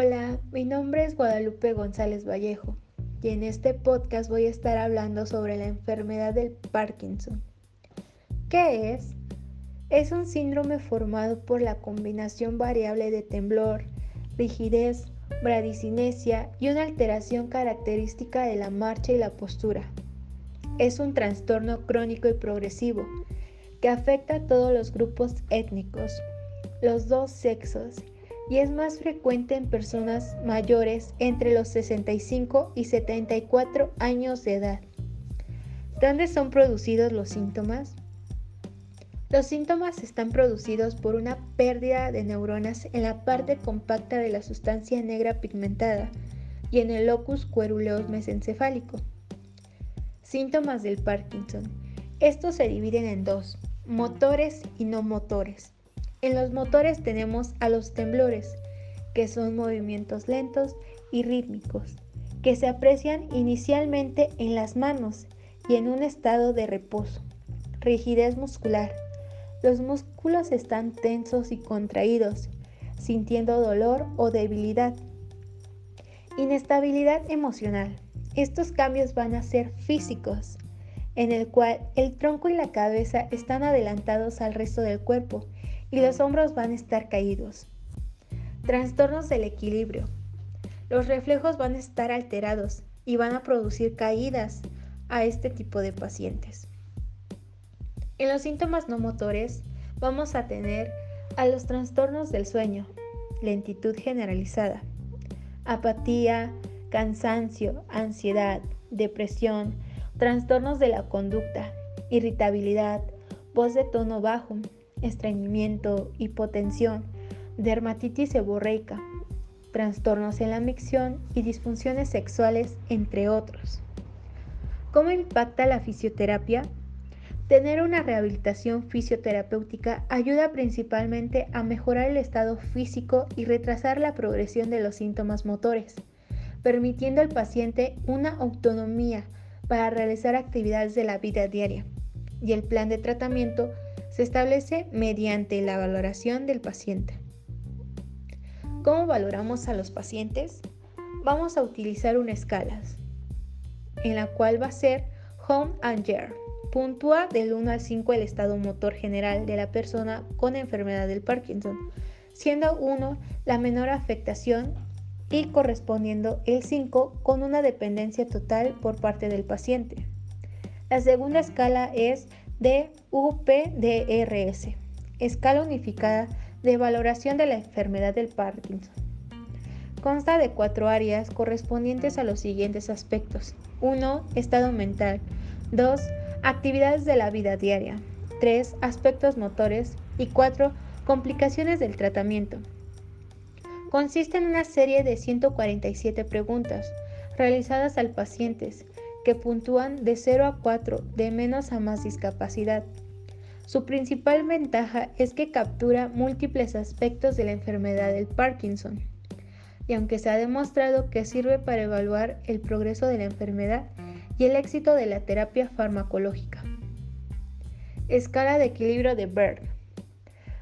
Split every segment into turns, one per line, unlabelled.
Hola, mi nombre es Guadalupe González Vallejo y en este podcast voy a estar hablando sobre la enfermedad del Parkinson. ¿Qué es? Es un síndrome formado por la combinación variable de temblor, rigidez, bradicinesia y una alteración característica de la marcha y la postura. Es un trastorno crónico y progresivo que afecta a todos los grupos étnicos, los dos sexos y es más frecuente en personas mayores entre los 65 y 74 años de edad. ¿Dónde son producidos los síntomas? Los síntomas están producidos por una pérdida de neuronas en la parte compacta de la sustancia negra pigmentada y en el locus coeruleus mesencefálico. Síntomas del Parkinson. Estos se dividen en dos, motores y no motores. En los motores tenemos a los temblores, que son movimientos lentos y rítmicos, que se aprecian inicialmente en las manos y en un estado de reposo. Rigidez muscular. Los músculos están tensos y contraídos, sintiendo dolor o debilidad. Inestabilidad emocional. Estos cambios van a ser físicos, en el cual el tronco y la cabeza están adelantados al resto del cuerpo y los hombros van a estar caídos. Trastornos del equilibrio. Los reflejos van a estar alterados y van a producir caídas a este tipo de pacientes. En los síntomas no motores vamos a tener a los trastornos del sueño, lentitud generalizada, apatía, cansancio, ansiedad, depresión, trastornos de la conducta, irritabilidad, voz de tono bajo, estreñimiento, hipotensión, dermatitis seborreica, trastornos en la micción y disfunciones sexuales, entre otros. ¿Cómo impacta la fisioterapia? Tener una rehabilitación fisioterapéutica ayuda principalmente a mejorar el estado físico y retrasar la progresión de los síntomas motores, permitiendo al paciente una autonomía para realizar actividades de la vida diaria. Y el plan de tratamiento se establece mediante la valoración del paciente. ¿Cómo valoramos a los pacientes? Vamos a utilizar una escala, en la cual va a ser Home and Year. Puntúa del 1 al 5 el estado motor general de la persona con enfermedad del Parkinson, siendo 1 la menor afectación y correspondiendo el 5 con una dependencia total por parte del paciente. La segunda escala es de UPDRS, escala unificada de valoración de la enfermedad del Parkinson. Consta de cuatro áreas correspondientes a los siguientes aspectos. 1. Estado mental. 2. Actividades de la vida diaria. 3. Aspectos motores. Y 4. Complicaciones del tratamiento. Consiste en una serie de 147 preguntas realizadas al paciente que puntúan de 0 a 4, de menos a más discapacidad. Su principal ventaja es que captura múltiples aspectos de la enfermedad del Parkinson. Y aunque se ha demostrado que sirve para evaluar el progreso de la enfermedad y el éxito de la terapia farmacológica. Escala de equilibrio de Berg.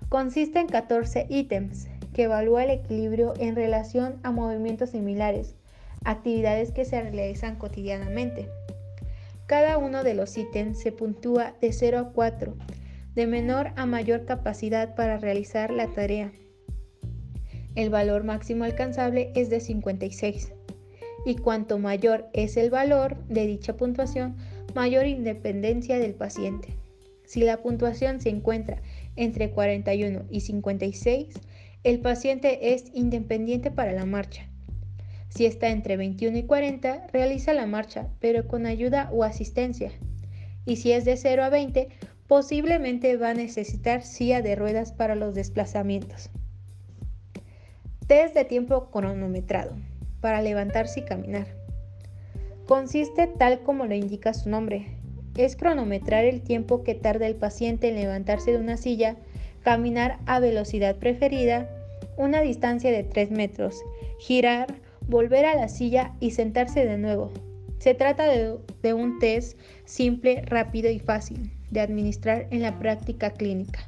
Consiste en 14 ítems que evalúa el equilibrio en relación a movimientos similares, actividades que se realizan cotidianamente. Cada uno de los ítems se puntúa de 0 a 4, de menor a mayor capacidad para realizar la tarea. El valor máximo alcanzable es de 56 y cuanto mayor es el valor de dicha puntuación, mayor independencia del paciente. Si la puntuación se encuentra entre 41 y 56, el paciente es independiente para la marcha. Si está entre 21 y 40, realiza la marcha, pero con ayuda o asistencia. Y si es de 0 a 20, posiblemente va a necesitar silla de ruedas para los desplazamientos. Test de tiempo cronometrado para levantarse y caminar. Consiste tal como lo indica su nombre. Es cronometrar el tiempo que tarda el paciente en levantarse de una silla, caminar a velocidad preferida, una distancia de 3 metros, girar, volver a la silla y sentarse de nuevo. Se trata de, un test simple, rápido y fácil de administrar en la práctica clínica.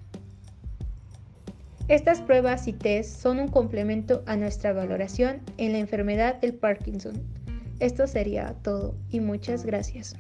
Estas pruebas y test son un complemento a nuestra valoración en la enfermedad del Parkinson. Esto sería todo y muchas gracias.